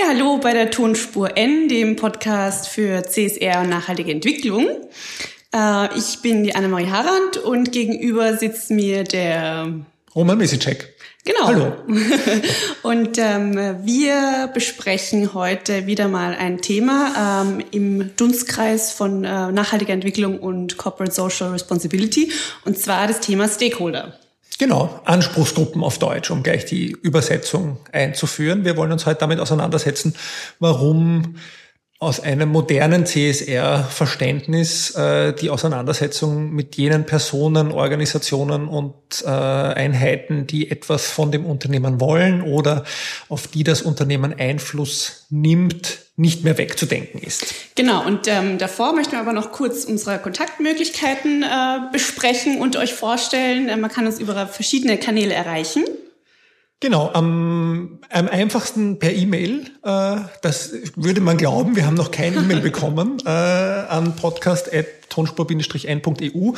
Ja, hallo bei der Tonspur N, dem Podcast für CSR und nachhaltige Entwicklung. Äh, ich bin die Annemarie Harand und gegenüber sitzt mir der Roman Misicek. Genau. Hallo. und ähm, wir besprechen heute wieder mal ein Thema ähm, im Dunstkreis von äh, nachhaltiger Entwicklung und Corporate Social Responsibility, und zwar das Thema Stakeholder. Genau, Anspruchsgruppen auf Deutsch, um gleich die Übersetzung einzuführen. Wir wollen uns heute damit auseinandersetzen, warum aus einem modernen CSR-Verständnis äh, die Auseinandersetzung mit jenen Personen, Organisationen und äh, Einheiten, die etwas von dem Unternehmen wollen oder auf die das Unternehmen Einfluss nimmt, nicht mehr wegzudenken ist. Genau, und ähm, davor möchten wir aber noch kurz unsere Kontaktmöglichkeiten äh, besprechen und euch vorstellen. Äh, man kann uns über verschiedene Kanäle erreichen. Genau, am, am einfachsten per E-Mail. Äh, das würde man glauben. Wir haben noch kein E-Mail bekommen äh, an podcast.tonspur-n.eu.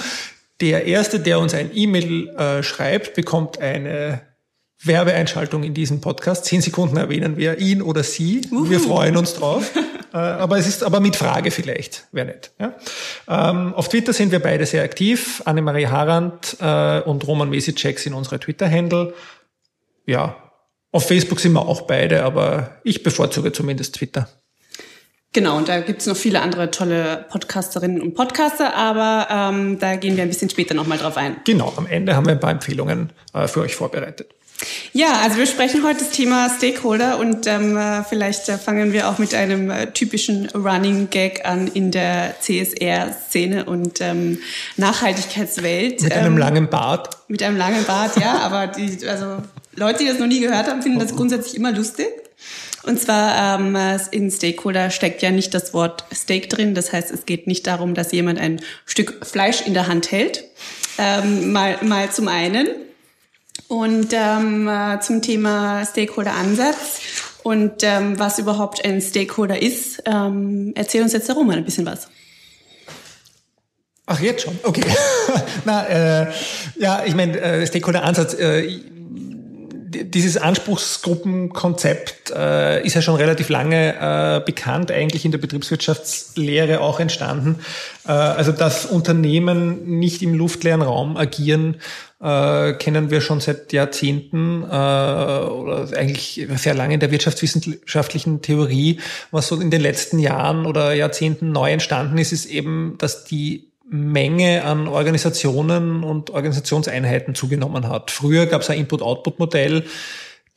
Der Erste, der uns ein E-Mail äh, schreibt, bekommt eine Werbeeinschaltung in diesem Podcast. Zehn Sekunden erwähnen wir ihn oder sie. Uhu. Wir freuen uns drauf. äh, aber es ist aber mit Frage vielleicht, wäre nett. Ja? Ähm, auf Twitter sind wir beide sehr aktiv. Annemarie Harand äh, und Roman Mesicek sind unsere Twitter-Handle. Ja, auf Facebook sind wir auch beide, aber ich bevorzuge zumindest Twitter. Genau, und da gibt's noch viele andere tolle Podcasterinnen und Podcaster, aber ähm, da gehen wir ein bisschen später nochmal drauf ein. Genau, am Ende haben wir ein paar Empfehlungen äh, für euch vorbereitet. Ja, also wir sprechen heute das Thema Stakeholder und ähm, äh, vielleicht äh, fangen wir auch mit einem äh, typischen Running Gag an in der CSR-Szene und ähm, Nachhaltigkeitswelt. Mit einem ähm, langen Bart. Mit einem langen Bart, ja, aber die, also Leute, die das noch nie gehört haben, finden das grundsätzlich immer lustig. Und zwar ähm, in Stakeholder steckt ja nicht das Wort Steak drin. Das heißt, es geht nicht darum, dass jemand ein Stück Fleisch in der Hand hält. Ähm, mal, mal zum einen. Und ähm, äh, zum Thema Stakeholder-Ansatz und ähm, was überhaupt ein Stakeholder ist, ähm, erzähl uns jetzt der Roman ein bisschen was. Ach, jetzt schon? Okay. Na, äh, ja, ich meine, äh, Stakeholder-Ansatz, äh, dieses Anspruchsgruppenkonzept äh, ist ja schon relativ lange äh, bekannt, eigentlich in der Betriebswirtschaftslehre auch entstanden. Äh, also dass Unternehmen nicht im luftleeren Raum agieren, äh, kennen wir schon seit Jahrzehnten äh, oder eigentlich sehr lange in der wirtschaftswissenschaftlichen Theorie. Was so in den letzten Jahren oder Jahrzehnten neu entstanden ist, ist eben, dass die Menge an Organisationen und Organisationseinheiten zugenommen hat. Früher gab es ein Input-Output-Modell.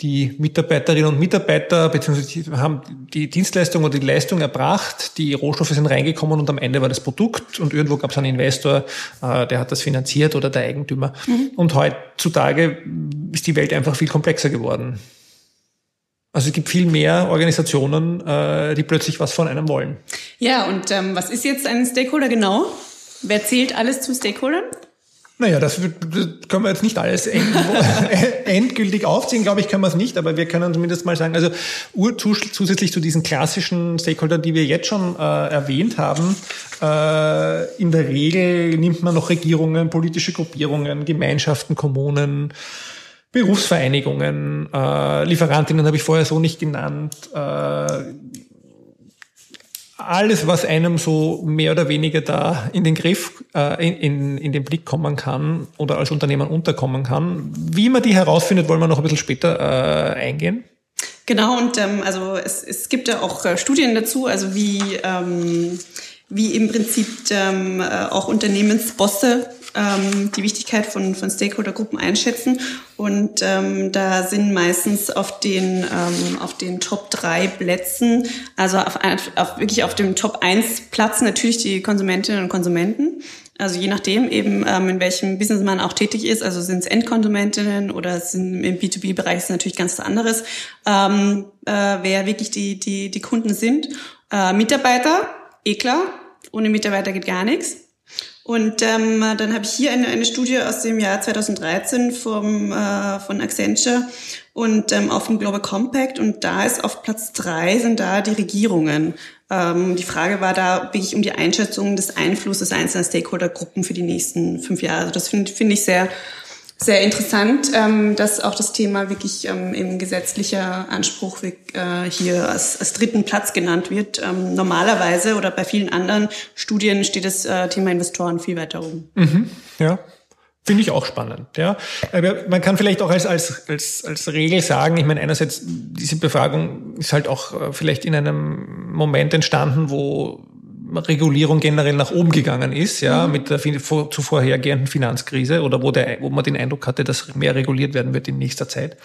Die Mitarbeiterinnen und Mitarbeiter beziehungsweise haben die Dienstleistung oder die Leistung erbracht, die Rohstoffe sind reingekommen und am Ende war das Produkt und irgendwo gab es einen Investor, äh, der hat das finanziert oder der Eigentümer. Mhm. Und heutzutage ist die Welt einfach viel komplexer geworden. Also es gibt viel mehr Organisationen, äh, die plötzlich was von einem wollen. Ja, und ähm, was ist jetzt ein Stakeholder genau? Wer zählt alles zu Stakeholdern? Naja, das, das können wir jetzt nicht alles endgültig aufziehen, glaube ich, können wir es nicht, aber wir können zumindest mal sagen, also zusätzlich zu diesen klassischen Stakeholdern, die wir jetzt schon äh, erwähnt haben, äh, in der Regel nimmt man noch Regierungen, politische Gruppierungen, Gemeinschaften, Kommunen, Berufsvereinigungen, äh, Lieferantinnen habe ich vorher so nicht genannt, äh, alles, was einem so mehr oder weniger da in den Griff, äh, in, in, in den Blick kommen kann oder als Unternehmen unterkommen kann. Wie man die herausfindet, wollen wir noch ein bisschen später äh, eingehen. Genau, und ähm, also es, es gibt ja auch äh, Studien dazu, also wie, ähm, wie im Prinzip ähm, äh, auch Unternehmensbosse ähm, die Wichtigkeit von, von Stakeholdergruppen einschätzen. Und ähm, da sind meistens auf den, ähm, auf den Top drei Plätzen, also auf, auf, wirklich auf dem Top 1 Platz natürlich die Konsumentinnen und Konsumenten. Also je nachdem eben, ähm, in welchem Business man auch tätig ist, also sind es Endkonsumentinnen oder sind im B2B-Bereich ist natürlich ganz was anderes, ähm, äh, wer wirklich die, die, die Kunden sind. Äh, Mitarbeiter, eh klar, ohne Mitarbeiter geht gar nichts. Und ähm, dann habe ich hier eine, eine Studie aus dem Jahr 2013 vom, äh, von Accenture und ähm, auch vom Global Compact. Und da ist auf Platz drei sind da die Regierungen. Ähm, die Frage war da wirklich um die Einschätzung des Einflusses einzelner Stakeholdergruppen für die nächsten fünf Jahre. Also das finde find ich sehr Sehr interessant, ähm, dass auch das Thema wirklich ähm, im gesetzlicher Anspruch äh, hier als, als dritten Platz genannt wird. Ähm, normalerweise oder bei vielen anderen Studien steht das äh, Thema Investoren viel weiter oben. Mhm, ja. Finde ich auch spannend, ja. Man kann vielleicht auch als, als, als, als Regel sagen, ich meine, einerseits, diese Befragung ist halt auch äh, vielleicht in einem Moment entstanden, wo Regulierung generell nach oben gegangen ist, ja, mhm. mit der zuvorhergehenden Finanzkrise oder wo, der, wo man den Eindruck hatte, dass mehr reguliert werden wird in nächster Zeit.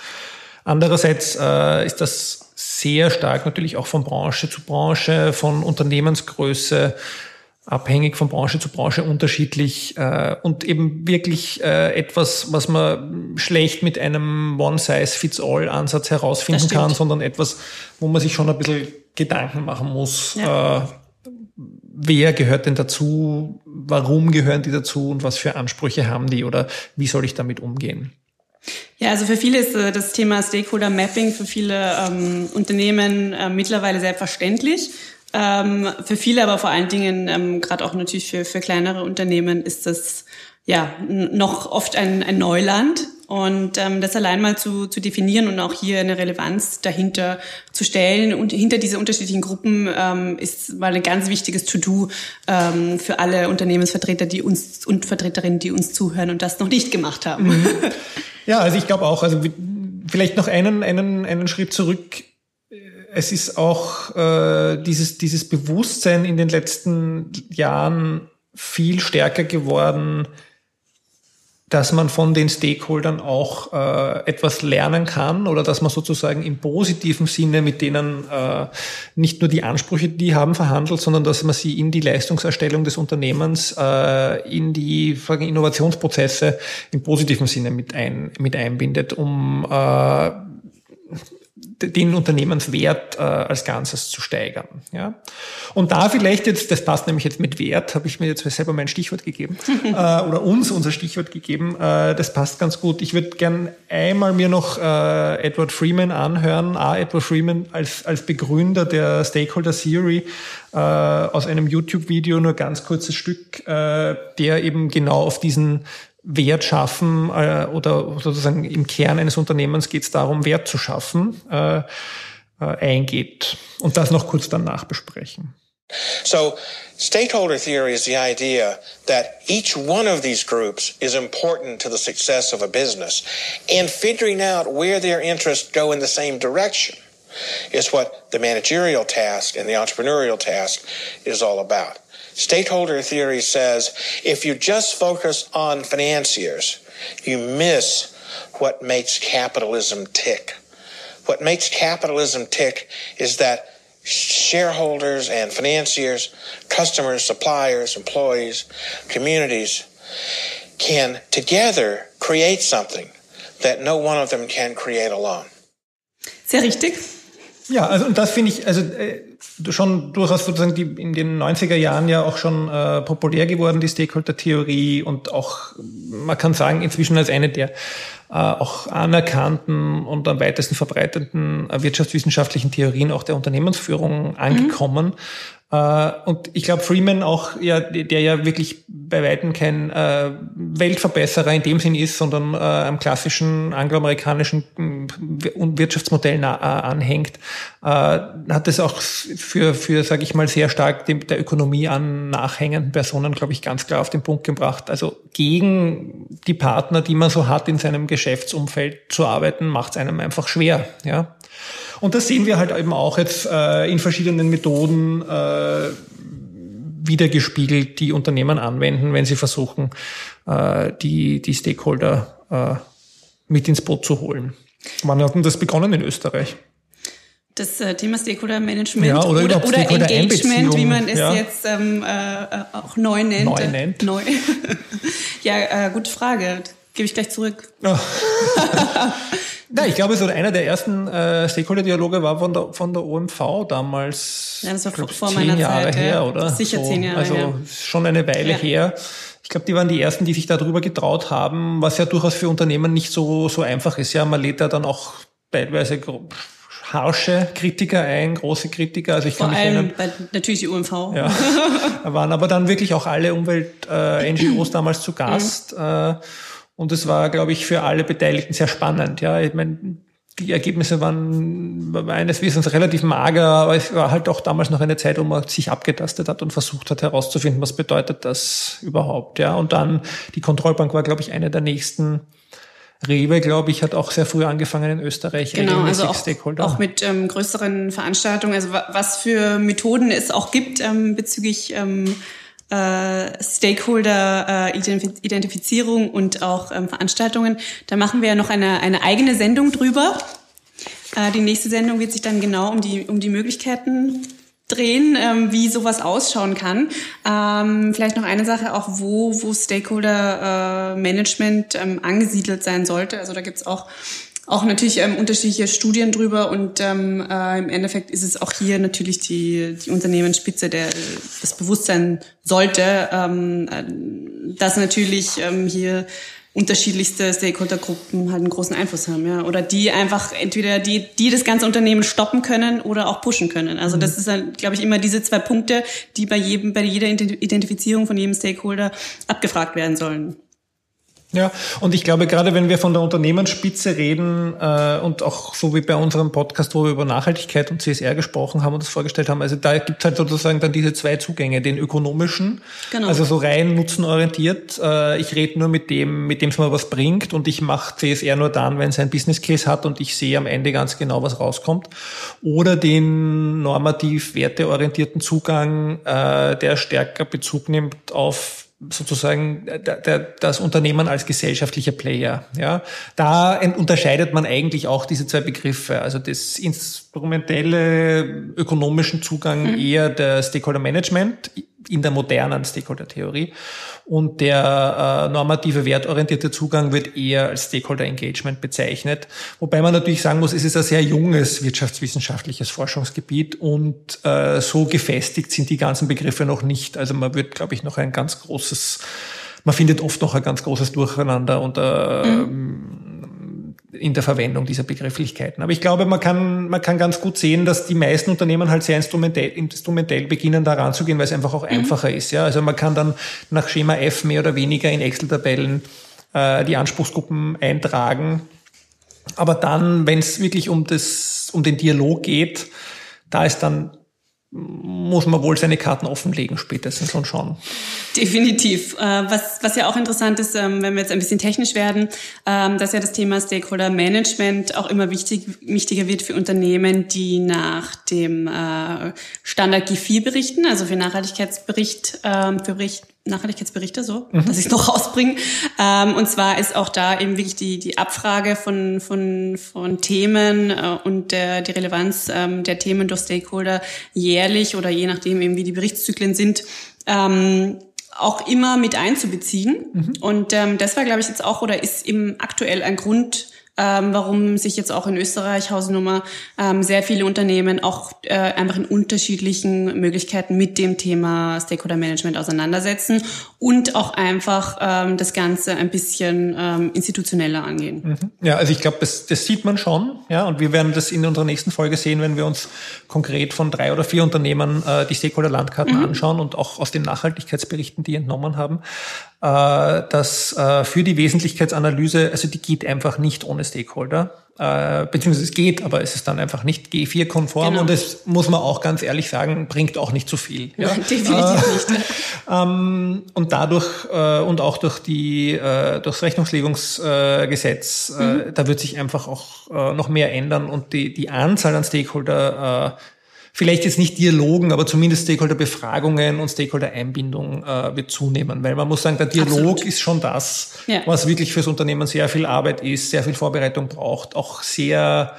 Andererseits äh, ist das sehr stark natürlich auch von Branche zu Branche, von Unternehmensgröße abhängig von Branche zu Branche unterschiedlich äh, und eben wirklich äh, etwas, was man schlecht mit einem One-Size-Fits-All-Ansatz herausfinden kann, sondern etwas, wo man sich schon ein bisschen Gedanken machen muss, ja. äh, wer gehört denn dazu, warum gehören die dazu und was für Ansprüche haben die oder wie soll ich damit umgehen? Ja, also für viele ist äh, das Thema Stakeholder Mapping für viele ähm, Unternehmen äh, mittlerweile selbstverständlich. Ähm, für viele, aber vor allen Dingen ähm, gerade auch natürlich für, für kleinere Unternehmen ist das ja noch oft ein, ein Neuland. Und ähm, das allein mal zu, zu definieren und auch hier eine Relevanz dahinter zu stellen und hinter diese unterschiedlichen Gruppen ähm, ist mal ein ganz wichtiges To-Do ähm, für alle Unternehmensvertreter, die uns und Vertreterinnen, die uns zuhören und das noch nicht gemacht haben. Mhm. Ja, also ich glaube auch, also vielleicht noch einen, einen, einen Schritt zurück. Es ist auch äh, dieses, dieses Bewusstsein in den letzten Jahren viel stärker geworden, dass man von den Stakeholdern auch äh, etwas lernen kann oder dass man sozusagen im positiven Sinne mit denen äh, nicht nur die Ansprüche, die, die haben, verhandelt, sondern dass man sie in die Leistungserstellung des Unternehmens, äh, in die Innovationsprozesse im positiven Sinne mit, ein, mit einbindet, um äh, den Unternehmenswert äh, als Ganzes zu steigern. Ja? Und da vielleicht jetzt, das passt nämlich jetzt mit Wert, habe ich mir jetzt selber mein Stichwort gegeben, äh, oder uns unser Stichwort gegeben, äh, das passt ganz gut. Ich würde gern einmal mir noch äh, Edward Freeman anhören, A, Edward Freeman als, als Begründer der Stakeholder Theory, äh, aus einem YouTube-Video, nur ganz kurzes Stück, äh, der eben genau auf diesen Wert schaffen äh, oder sozusagen im Kern eines Unternehmens geht es darum, Wert zu schaffen, äh, äh, eingeht. Und das noch kurz danach besprechen. So, stakeholder theory is the idea that each one of these groups is important to the success of a business, and figuring out where their interests go in the same direction is what the managerial task and the entrepreneurial task is all about. Stakeholder theory says if you just focus on financiers, you miss what makes capitalism tick. What makes capitalism tick is that shareholders and financiers, customers, suppliers, employees, communities can together create something that no one of them can create alone. Sehr richtig. Ja, also und das finde ich, also äh, schon durchaus sozusagen die in den 90er Jahren ja auch schon äh, populär geworden, die Stakeholder-Theorie und auch, man kann sagen, inzwischen als eine der äh, auch anerkannten und am weitesten verbreiteten äh, wirtschaftswissenschaftlichen Theorien auch der Unternehmensführung angekommen. Mhm. Äh, und ich glaube, Freeman auch, ja, der ja wirklich bei Weitem kein äh, Weltverbesserer in dem Sinn ist, sondern äh, am klassischen angloamerikanischen Wirtschaftsmodell anhängt, hat es auch für, für sage ich mal, sehr stark der Ökonomie an nachhängenden Personen, glaube ich, ganz klar auf den Punkt gebracht. Also gegen die Partner, die man so hat in seinem Geschäftsumfeld zu arbeiten, macht es einem einfach schwer. Ja. Und das sehen wir halt eben auch jetzt äh, in verschiedenen Methoden äh, wiedergespiegelt, die Unternehmen anwenden, wenn sie versuchen, äh, die, die Stakeholder äh, mit ins Boot zu holen. Wann hat denn das begonnen in Österreich? Das äh, Thema Stakeholder Management ja, oder, oder, oder Engagement, wie man es ja. jetzt ähm, äh, auch neu nennt. Neu nennt. Neu. ja, äh, gute Frage. Gebe ich gleich zurück. Oh. Ja, ich glaube, so einer der ersten äh, Stakeholder-Dialoge war von der, von der OMV damals. Ja, das war glaub, vor zehn meiner Jahre Zeit, her, ja. oder? Sicher so, zehn Jahre also her. schon eine Weile Ja. her. Ich glaube, die waren die ersten, die sich darüber getraut haben, was ja durchaus für Unternehmen nicht so, so einfach ist. Ja, man lädt da dann auch teilweise harsche Kritiker ein, große Kritiker. Also ich Vor kann mich allem erinnern, bei, natürlich die UMV. ja, waren aber dann wirklich auch alle Umwelt-NGOs damals zu Gast. Äh, Und es war, glaube ich, für alle Beteiligten sehr spannend. Ja, ich meine, die Ergebnisse waren meines Wissens relativ mager, aber es war halt auch damals noch eine Zeit, wo man sich abgetastet hat und versucht hat herauszufinden, was bedeutet das überhaupt. Ja, und dann die Kontrollbank war, glaube ich, eine der nächsten. Rewe, glaube ich, hat auch sehr früh angefangen in Österreich. Genau, also auch, auch mit ähm, größeren Veranstaltungen. Also was für Methoden es auch gibt ähm, bezüglich ähm, äh, Stakeholder-Identifizierung äh, und auch ähm, Veranstaltungen. Da machen wir ja noch eine, eine eigene Sendung drüber. Äh, die nächste Sendung wird sich dann genau um die, um die Möglichkeiten drehen, ähm, wie sowas ausschauen kann. Ähm, vielleicht noch eine Sache, auch wo, wo Stakeholder-Management äh, ähm, angesiedelt sein sollte. Also da gibt's auch auch natürlich ähm, unterschiedliche Studien drüber und ähm, äh, im Endeffekt ist es auch hier natürlich die, die Unternehmensspitze, der das Bewusstsein sollte, ähm, äh, dass natürlich ähm, hier unterschiedlichste Stakeholdergruppen halt einen großen Einfluss haben, ja, oder die einfach entweder die die das ganze Unternehmen stoppen können oder auch pushen können. Also mhm. das ist dann, glaube ich, immer diese zwei Punkte, die bei jedem bei jeder Identifizierung von jedem Stakeholder abgefragt werden sollen. Ja, und ich glaube, gerade wenn wir von der Unternehmensspitze reden äh, und auch so wie bei unserem Podcast, wo wir über Nachhaltigkeit und CSR gesprochen haben und das vorgestellt haben, also da gibt es halt sozusagen dann diese zwei Zugänge, den ökonomischen, genau. also so rein nutzenorientiert. Äh, ich rede nur mit dem, mit dem es mir was bringt und ich mache CSR nur dann, wenn es ein Business Case hat und ich sehe am Ende ganz genau, was rauskommt. Oder den normativ werteorientierten Zugang, äh, der stärker Bezug nimmt auf sozusagen der, das Unternehmen als gesellschaftlicher Player. Ja, da unterscheidet man eigentlich auch diese zwei Begriffe. Also das instrumentelle ökonomischen Zugang mhm. eher der Stakeholder Management in der modernen Stakeholder-Theorie. Und der äh, normative, wertorientierte Zugang wird eher als Stakeholder Engagement bezeichnet. Wobei man natürlich sagen muss, es ist ein sehr junges wirtschaftswissenschaftliches Forschungsgebiet und äh, so gefestigt sind die ganzen Begriffe noch nicht. Also man wird, glaube ich, noch ein ganz großes, man findet oft noch ein ganz großes Durcheinander und äh, mhm in der Verwendung dieser Begrifflichkeiten. Aber ich glaube, man kann, man kann ganz gut sehen, dass die meisten Unternehmen halt sehr instrumentell, instrumentell beginnen, da ranzugehen, weil es einfach auch mhm. einfacher ist. Ja? Also man kann dann nach Schema F mehr oder weniger in Excel-Tabellen äh, die Anspruchsgruppen eintragen. Aber dann, wenn es wirklich um, das, um den Dialog geht, da ist dann muss man wohl seine Karten offenlegen spätestens und schauen. Definitiv. Äh, was, was ja auch interessant ist, ähm, wenn wir jetzt ein bisschen technisch werden, ähm, dass ja das Thema Stakeholder Management auch immer wichtig, wichtiger wird für Unternehmen, die nach dem äh, Standard G4 berichten, also für Nachhaltigkeitsbericht, ähm, für Bericht, Nachhaltigkeitsberichte, so, mhm. dass ich es noch rausbringe. Ähm, und zwar ist auch da eben wirklich die, die Abfrage von, von, von Themen äh, und der, die Relevanz ähm, der Themen durch Stakeholder jährlich oder je nachdem eben wie die Berichtszyklen sind, ähm, auch immer mit einzubeziehen. Mhm. Und ähm, das war, glaube ich, jetzt auch oder ist eben aktuell ein Grund, ähm, warum sich jetzt auch in Österreich Hausnummer ähm, sehr viele Unternehmen auch äh, einfach in unterschiedlichen Möglichkeiten mit dem Thema Stakeholder Management auseinandersetzen und auch einfach ähm, das Ganze ein bisschen ähm, institutioneller angehen. Mhm. Ja, also ich glaube, das, das sieht man schon, ja, und wir werden das in unserer nächsten Folge sehen, wenn wir uns konkret von drei oder vier Unternehmen äh, die Stakeholder-Landkarten mhm. anschauen und auch aus den Nachhaltigkeitsberichten, die entnommen haben. Äh, dass äh, für die Wesentlichkeitsanalyse, also die geht einfach nicht ohne Stakeholder, äh, beziehungsweise es geht, aber es ist dann einfach nicht G4-konform genau. und es muss man auch ganz ehrlich sagen, bringt auch nicht so viel. Ja? Definitiv äh, nicht. ähm, und dadurch äh, und auch durch die äh, durchs Rechnungslegungsgesetz, äh, mhm. da wird sich einfach auch äh, noch mehr ändern und die die Anzahl an Stakeholder äh, vielleicht jetzt nicht Dialogen, aber zumindest Stakeholder-Befragungen und Stakeholder-Einbindung äh, wird zunehmen. Weil man muss sagen, der Dialog Absolut. ist schon das, ja. was wirklich fürs Unternehmen sehr viel Arbeit ist, sehr viel Vorbereitung braucht, auch sehr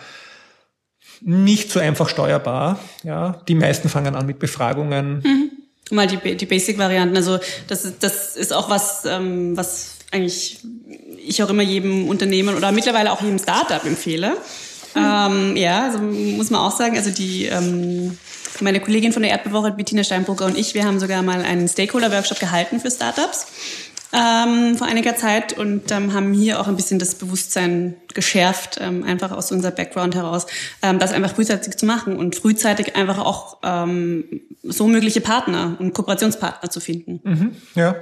nicht so einfach steuerbar. Ja, die meisten fangen an mit Befragungen. Mhm. Mal die, die Basic-Varianten. Also das, ist das ist auch was, ähm, was eigentlich ich auch immer jedem Unternehmen oder mittlerweile auch jedem Startup empfehle. Ähm, ja, also muss man auch sagen, also die ähm, meine Kollegin von der Erdbewoche, Bettina Steinbrugger und ich, wir haben sogar mal einen Stakeholder-Workshop gehalten für Startups ähm, vor einiger Zeit und ähm, haben hier auch ein bisschen das Bewusstsein geschärft, ähm, einfach aus unser Background heraus, ähm, das einfach frühzeitig zu machen und frühzeitig einfach auch ähm, so mögliche Partner und Kooperationspartner zu finden. Mhm, ja.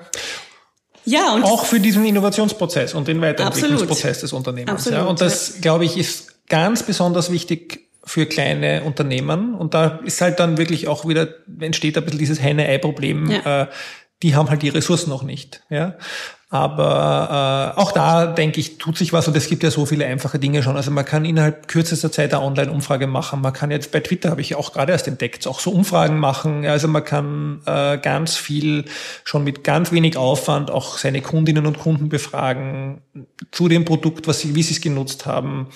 Ja, und auch für diesen Innovationsprozess und den Weiterentwicklungsprozess Absolut. des Unternehmens. Absolut, ja. Und das, glaube ich, ist ganz besonders wichtig für kleine Unternehmen. Und da ist halt dann wirklich auch wieder, entsteht ein bisschen dieses Henne-Ei-Problem. Ja. Äh, die haben halt die Ressourcen noch nicht. Ja. Aber äh, auch da, denke ich, tut sich was und es gibt ja so viele einfache Dinge schon. Also man kann innerhalb kürzester Zeit eine Online-Umfrage machen. Man kann jetzt bei Twitter, habe ich auch gerade erst entdeckt, auch so Umfragen machen. Also man kann äh, ganz viel schon mit ganz wenig Aufwand auch seine Kundinnen und Kunden befragen zu dem Produkt, was sie, wie sie es genutzt haben,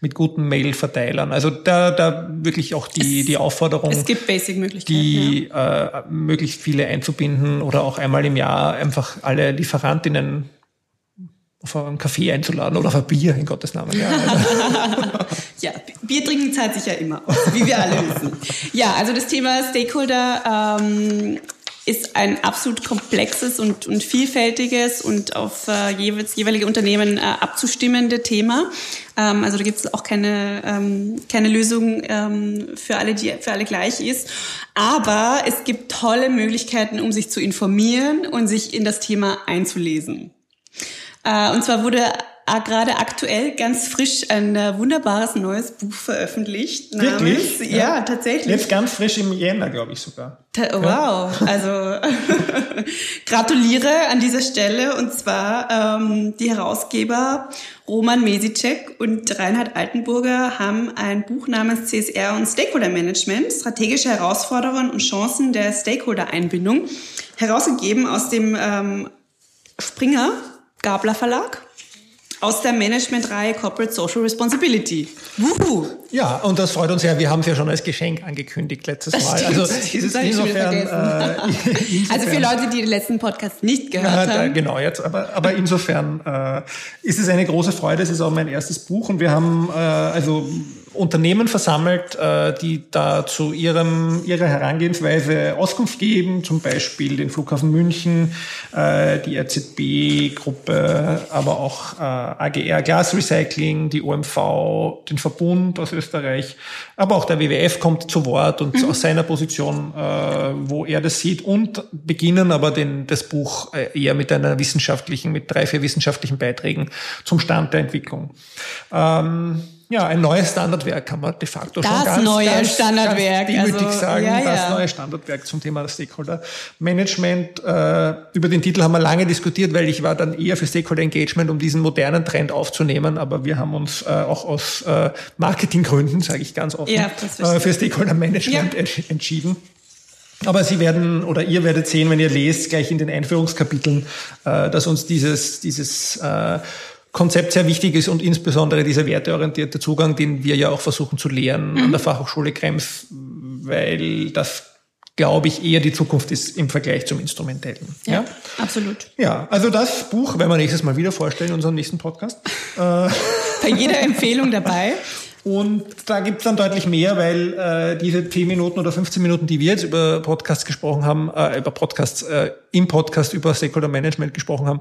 mit guten Mail-Verteilern. Also da, da wirklich auch die, die Aufforderung es gibt Basic-Möglichkeiten. ja. die äh, möglichst viele einzubinden oder auch einmal im Jahr einfach alle Lieferantinnen auf einen Kaffee einzuladen oder auf ein Bier, in Gottes Namen. Ja, Ja, Bier trinken zahlt sich ja immer wie wir alle wissen. Ja, also das Thema Stakeholder ähm, ist ein absolut komplexes und, und vielfältiges und auf äh, jeweils, jeweilige Unternehmen äh, abzustimmende Thema. Ähm, also da gibt es auch keine, ähm, keine Lösung ähm, für alle, die für alle gleich ist. Aber es gibt tolle Möglichkeiten, um sich zu informieren und sich in das Thema einzulesen. Äh, und zwar wurde gerade aktuell ganz frisch ein äh, wunderbares neues Buch veröffentlicht. namens- Wirklich? Ja, tatsächlich. Jetzt ganz frisch im Jänner, glaube ich sogar. Ta- Wow, also gratuliere an dieser Stelle und zwar ähm, die Herausgeber Roman Mesicek und Reinhard Altenburger haben ein Buch namens CSR und Stakeholder Management, strategische Herausforderungen und Chancen der Stakeholder-Einbindung herausgegeben aus dem ähm, Springer Gabler Verlag aus der Managementreihe Corporate Social Responsibility. Wuhu! Ja, und das freut uns ja. Wir haben es ja schon als Geschenk angekündigt letztes Das Mal. stimmt, also wieder insofern, äh, insofern Also für Leute, die den letzten Podcast nicht gehört Ja, haben. genau, jetzt, aber, aber insofern äh, ist es eine große Freude. Es ist auch mein erstes Buch und wir haben äh, also Unternehmen versammelt, äh, die da zu ihrem, ihrer Herangehensweise Auskunft geben, zum Beispiel den Flughafen München, äh, die RZB-Gruppe, aber auch äh, AGR Glas Recycling, die OMV, den Verbund aus Österreich, aber auch der WWF kommt zu Wort und aus seiner Position, wo er das sieht und beginnen aber den, das Buch eher mit einer wissenschaftlichen, mit drei, vier wissenschaftlichen Beiträgen zum Stand der Entwicklung. Ähm, ja, ein neues Standardwerk kann man de facto Das schon ganz, neue ganz, Standardwerk, ganz demütig also, sagen, ja, das ja. neue Standardwerk zum Thema Stakeholder Management. Äh, über den Titel haben wir lange diskutiert, weil ich war dann eher für Stakeholder Engagement, um diesen modernen Trend aufzunehmen, aber wir haben uns äh, auch aus äh, Marketinggründen, sage ich ganz offen, Ja, das äh, für Stakeholder Management entschieden. Aber Sie werden oder ihr werdet sehen, wenn ihr lest, gleich in den Einführungskapiteln, äh, dass uns dieses, dieses äh, Konzept sehr wichtig ist und insbesondere dieser werteorientierte Zugang, den wir ja auch versuchen zu lehren Mhm. an der Fachhochschule Krems, weil das, glaube ich, eher die Zukunft ist im Vergleich zum Instrumentellen. Ja, absolut. Ja, also das Buch werden wir nächstes Mal wieder vorstellen in unserem nächsten Podcast. Bei jeder Empfehlung dabei. Und da gibt's dann deutlich mehr, weil äh, diese 10 Minuten oder 15 Minuten, die wir jetzt über Podcasts gesprochen haben, äh, über Podcasts, äh, im Podcast über Stakeholder Management gesprochen haben,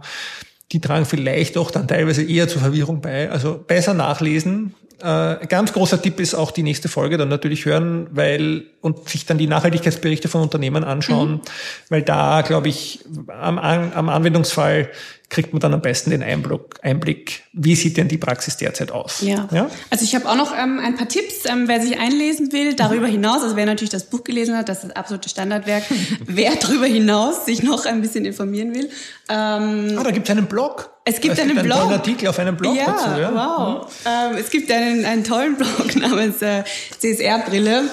die tragen vielleicht auch dann teilweise eher zur Verwirrung bei. Also besser nachlesen. Äh, ganz großer Tipp ist auch die nächste Folge dann natürlich hören, weil und sich dann die Nachhaltigkeitsberichte von Unternehmen anschauen, weil da, glaube ich, am, am Anwendungsfall kriegt man dann am besten den Einblick, Einblick, wie sieht denn die Praxis derzeit aus. Ja. ja? Also ich habe auch noch ähm, ein paar Tipps, ähm, wer sich einlesen will. Darüber hinaus, also wer natürlich das Buch gelesen hat, das ist das absolute Standardwerk. wer darüber hinaus sich noch ein bisschen informieren will. Ähm, Ah, da gibt es einen Blog. Es gibt es einen gibt einen Blog. tollen Artikel auf einem Blog ja, dazu. Ja, wow. Ähm, es gibt einen, einen tollen Blog namens äh, CSR-Brille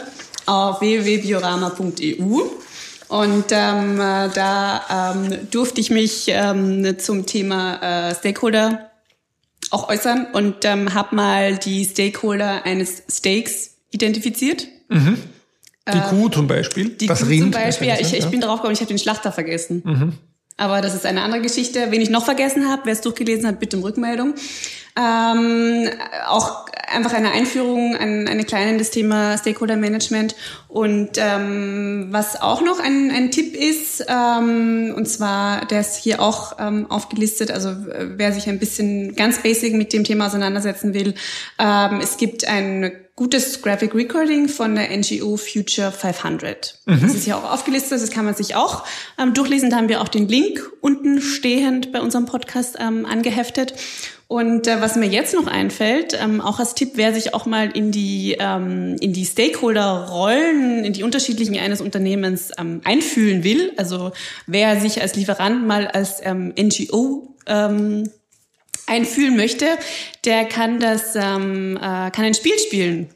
auf www.biorama.eu. Und ähm, äh, da ähm, durfte ich mich ähm, zum Thema äh, Stakeholder auch äußern und ähm, habe mal die Stakeholder eines Steaks identifiziert. Die Kuh zum Beispiel. Die das Kuh Rind. zum Beispiel, ja, ich, ich bin drauf gekommen, ich habe den Schlachter vergessen. Aber das ist eine andere Geschichte. Wen ich noch vergessen habe, wer es durchgelesen hat, bitte um Rückmeldung. Ähm, auch einfach eine Einführung, ein, eine kleine in das Thema Stakeholder Management. Und ähm, was auch noch ein, ein Tipp ist, ähm, und zwar, der ist hier auch ähm, aufgelistet, also äh, wer sich ein bisschen ganz basic mit dem Thema auseinandersetzen will, ähm, es gibt ein gutes Graphic Recording von der NGO Future 500. Mhm. Das ist ja auch aufgelistet, das kann man sich auch ähm, durchlesen. Da haben wir auch den Link unten stehend bei unserem Podcast ähm, angeheftet. Und äh, was mir jetzt noch einfällt, ähm, auch als Tipp, wer sich auch mal in die ähm, in die Stakeholder-Rollen, in die unterschiedlichen eines Unternehmens ähm, einfühlen will, also wer sich als Lieferant mal als ähm, NGO ähm, einfühlen möchte, der kann das ähm, äh, kann ein Spiel spielen.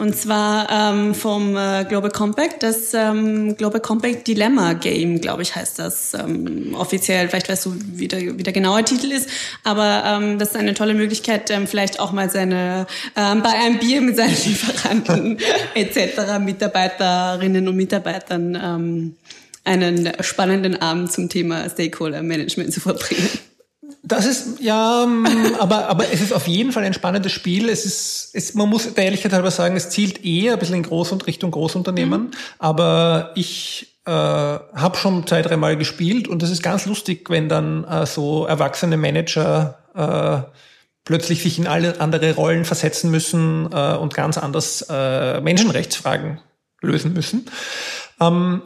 Und zwar ähm, vom äh, Global Compact, das ähm, Global Compact Dilemma Game, glaube ich, heißt das ähm, offiziell. Vielleicht weißt du, wie der, wie der genaue Titel ist. Aber ähm, das ist eine tolle Möglichkeit, ähm, vielleicht auch mal seine ähm, bei einem Bier mit seinen Lieferanten etc., Mitarbeiterinnen und Mitarbeitern ähm, einen spannenden Abend zum Thema Stakeholder Management zu verbringen. Das ist, ja, ähm, aber, aber es ist auf jeden Fall ein spannendes Spiel. Es ist, es, man muss der Ehrlichkeit halber sagen, es zielt eher ein bisschen in Groß- und Richtung Großunternehmen. Mhm. Aber ich äh, habe schon zwei, dreimal gespielt und es ist ganz lustig, wenn dann äh, so erwachsene Manager äh, plötzlich sich in alle andere Rollen versetzen müssen äh, und ganz anders äh, Menschenrechtsfragen lösen müssen. Ähm,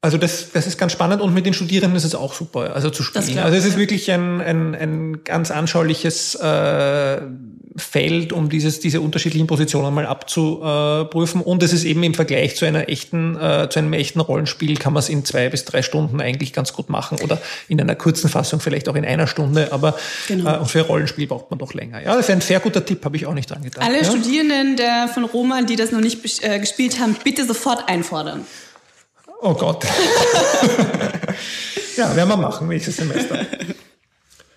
also das, das ist ganz spannend und mit den Studierenden ist es auch super, also zu spielen. Also es ist wirklich ein, ein, ein ganz anschauliches äh, Feld, um dieses, diese unterschiedlichen Positionen mal abzuprüfen. Und es ist eben im Vergleich zu einer echten, äh, zu einem echten Rollenspiel kann man es in zwei bis drei Stunden eigentlich ganz gut machen oder in einer kurzen Fassung vielleicht auch in einer Stunde. Aber genau. äh, für Rollenspiel braucht man doch länger. Ja, das ist ein sehr guter Tipp, habe ich auch nicht dran gedacht. Alle ja? Studierenden der von Roman, die das noch nicht äh, gespielt haben, bitte sofort einfordern. Oh Gott. ja, werden wir machen, nächstes Semester.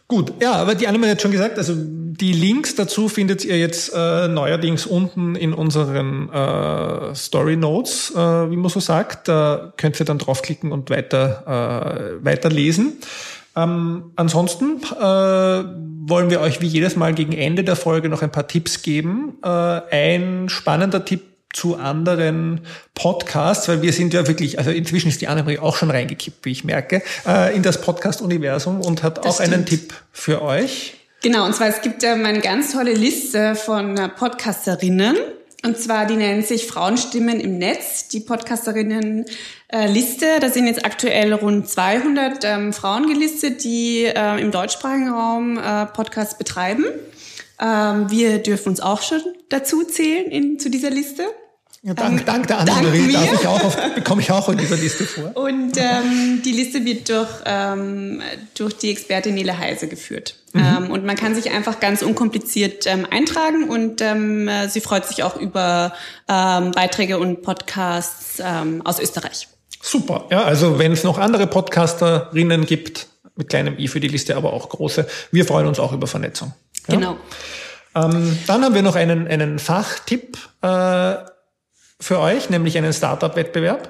Gut, ja, aber die Annemann hat schon gesagt, also die Links dazu findet ihr jetzt äh, neuerdings unten in unseren äh, Story Notes, äh, wie man so sagt. Da könnt ihr dann draufklicken und weiter, äh, weiter lesen. Ähm, ansonsten äh, wollen wir euch wie jedes Mal gegen Ende der Folge noch ein paar Tipps geben. Äh, ein spannender Tipp zu anderen Podcasts, weil wir sind ja wirklich, also inzwischen ist die Annemarie auch schon reingekippt, wie ich merke, äh, in das Podcast-Universum und hat das auch stimmt. einen Tipp für euch. Genau, und zwar es gibt ähm, eine ganz tolle Liste von äh, Podcasterinnen. Und zwar, die nennt sich Frauenstimmen im Netz, die Podcasterinnen-Liste. Äh, da sind jetzt aktuell rund 200 ähm, Frauen gelistet, die äh, im deutschsprachigen Raum äh, Podcasts betreiben. Ähm, wir dürfen uns auch schon dazu zählen in, zu dieser Liste. Ja, dank, ähm, dank der Annemarie bekomme ich auch in dieser Liste vor. Und ähm, die Liste wird durch, ähm, durch die Expertin Nele Heise geführt. Mhm. Ähm, und man kann sich einfach ganz unkompliziert ähm, eintragen und ähm, sie freut sich auch über ähm, Beiträge und Podcasts ähm, aus Österreich. Super. Ja, also wenn es noch andere Podcasterinnen gibt, mit kleinem i für die Liste, aber auch große, wir freuen uns auch über Vernetzung. Ja? Genau. Ähm, dann haben wir noch einen, einen Fachtipp äh, für euch, nämlich einen Startup-Wettbewerb,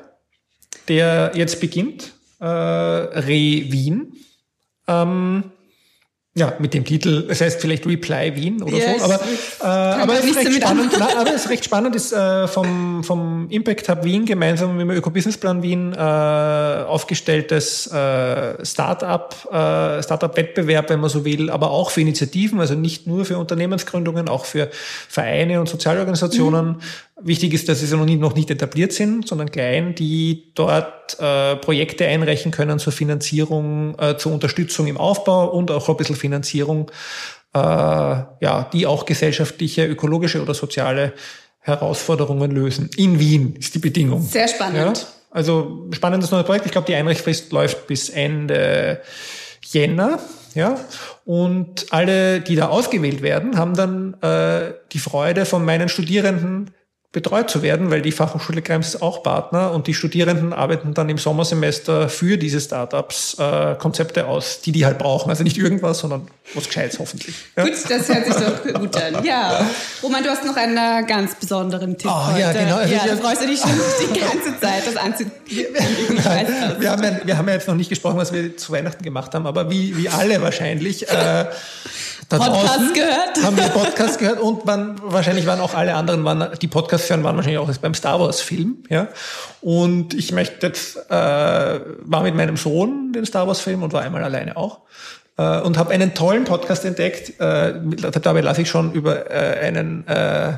der jetzt beginnt. Äh, Re Wien. Ähm, ja, mit dem Titel, es heißt vielleicht Reply Wien oder yes, so, aber, äh, aber, es ist recht spannend, na, aber es ist recht spannend, ist äh, vom, vom Impact Hub Wien gemeinsam mit dem Öko-Business-Plan Wien äh, aufgestelltes äh, Startup, äh, Startup-Wettbewerb, wenn man so will, aber auch für Initiativen, also nicht nur für Unternehmensgründungen, auch für Vereine und Sozialorganisationen, mhm. Wichtig ist, dass sie noch nicht, noch nicht etabliert sind, sondern klein, die dort äh, Projekte einreichen können zur Finanzierung, äh, zur Unterstützung im Aufbau und auch ein bisschen Finanzierung, äh, ja, die auch gesellschaftliche, ökologische oder soziale Herausforderungen lösen. In Wien ist die Bedingung. Sehr spannend. Ja? Also spannendes neues Projekt. Ich glaube, die Einreichfrist läuft bis Ende Jänner. Ja, und alle, die da ausgewählt werden, haben dann äh, die Freude von meinen Studierenden betreut zu werden, weil die Fachhochschule Krems ist auch Partner und die Studierenden arbeiten dann im Sommersemester für diese Startups äh, Konzepte aus, die die halt brauchen. Also nicht irgendwas, sondern was Gescheites hoffentlich. Ja? Gut, das hört sich doch gut an. Ja. Roman, du hast noch einen äh, ganz besonderen Tipp oh, heute. Ja, genau. Also ja, da freust du dich schon die ganze Zeit, das anzuziehen. wir, haben ja, wir haben ja jetzt noch nicht gesprochen, was wir zu Weihnachten gemacht haben, aber wie, wie alle wahrscheinlich. Äh, Podcast draußen gehört. haben wir Podcast gehört und waren, wahrscheinlich waren auch alle anderen, waren, die Podcast hören, waren wahrscheinlich auch jetzt beim Star Wars Film, ja. Und ich möchte jetzt, äh, war mit meinem Sohn den Star Wars Film und war einmal alleine auch. Äh, und habe einen tollen Podcast entdeckt. Äh, dabei lasse ich schon über äh, einen äh,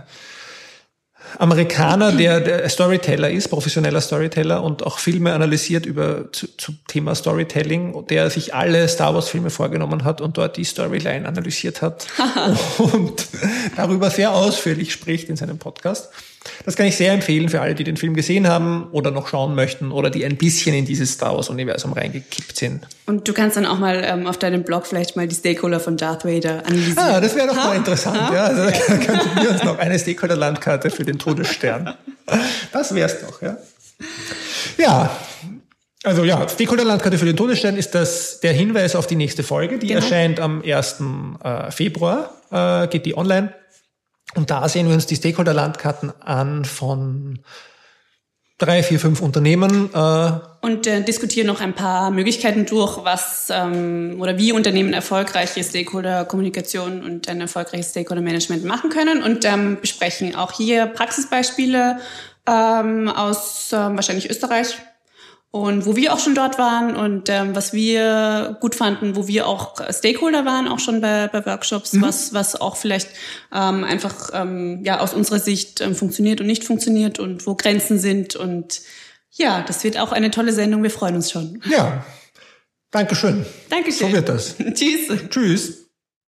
Amerikaner, der, der Storyteller ist, professioneller Storyteller und auch Filme analysiert über zu, zu Thema Storytelling, der sich alle Star Wars Filme vorgenommen hat und dort die Storyline analysiert hat und darüber sehr ausführlich spricht in seinem Podcast. Das kann ich sehr empfehlen für alle, die den Film gesehen haben oder noch schauen möchten oder die ein bisschen in dieses Star Wars-Universum reingekippt sind. Und du kannst dann auch mal ähm, auf deinem Blog vielleicht mal die Stakeholder von Darth Vader analysieren. Ah, das wäre doch mal interessant. Ja, also da könnten wir uns noch eine Stakeholder-Landkarte für den Todesstern. Das wär's doch, ja. Ja, also ja, Stakeholder-Landkarte für den Todesstern ist das der Hinweis auf die nächste Folge. Die Genau. erscheint am 1. äh, Februar, äh, geht die online. Und da sehen wir uns die Stakeholder-Landkarten an von drei, vier, fünf Unternehmen. Äh, Und äh, diskutieren noch ein paar Möglichkeiten durch, was ähm, oder wie Unternehmen erfolgreiche Stakeholder-Kommunikation und ein erfolgreiches Stakeholder-Management machen können und ähm, besprechen auch hier Praxisbeispiele ähm, aus ähm, wahrscheinlich Österreich und wo wir auch schon dort waren und ähm, was wir gut fanden, wo wir auch Stakeholder waren, auch schon bei, bei Workshops, was, was auch vielleicht ähm, einfach ähm, ja aus unserer Sicht ähm, funktioniert und nicht funktioniert und wo Grenzen sind und ja, das wird auch eine tolle Sendung. Wir freuen uns schon. ja, Dankeschön. Dankeschön. So wird das. Tschüss. Tschüss.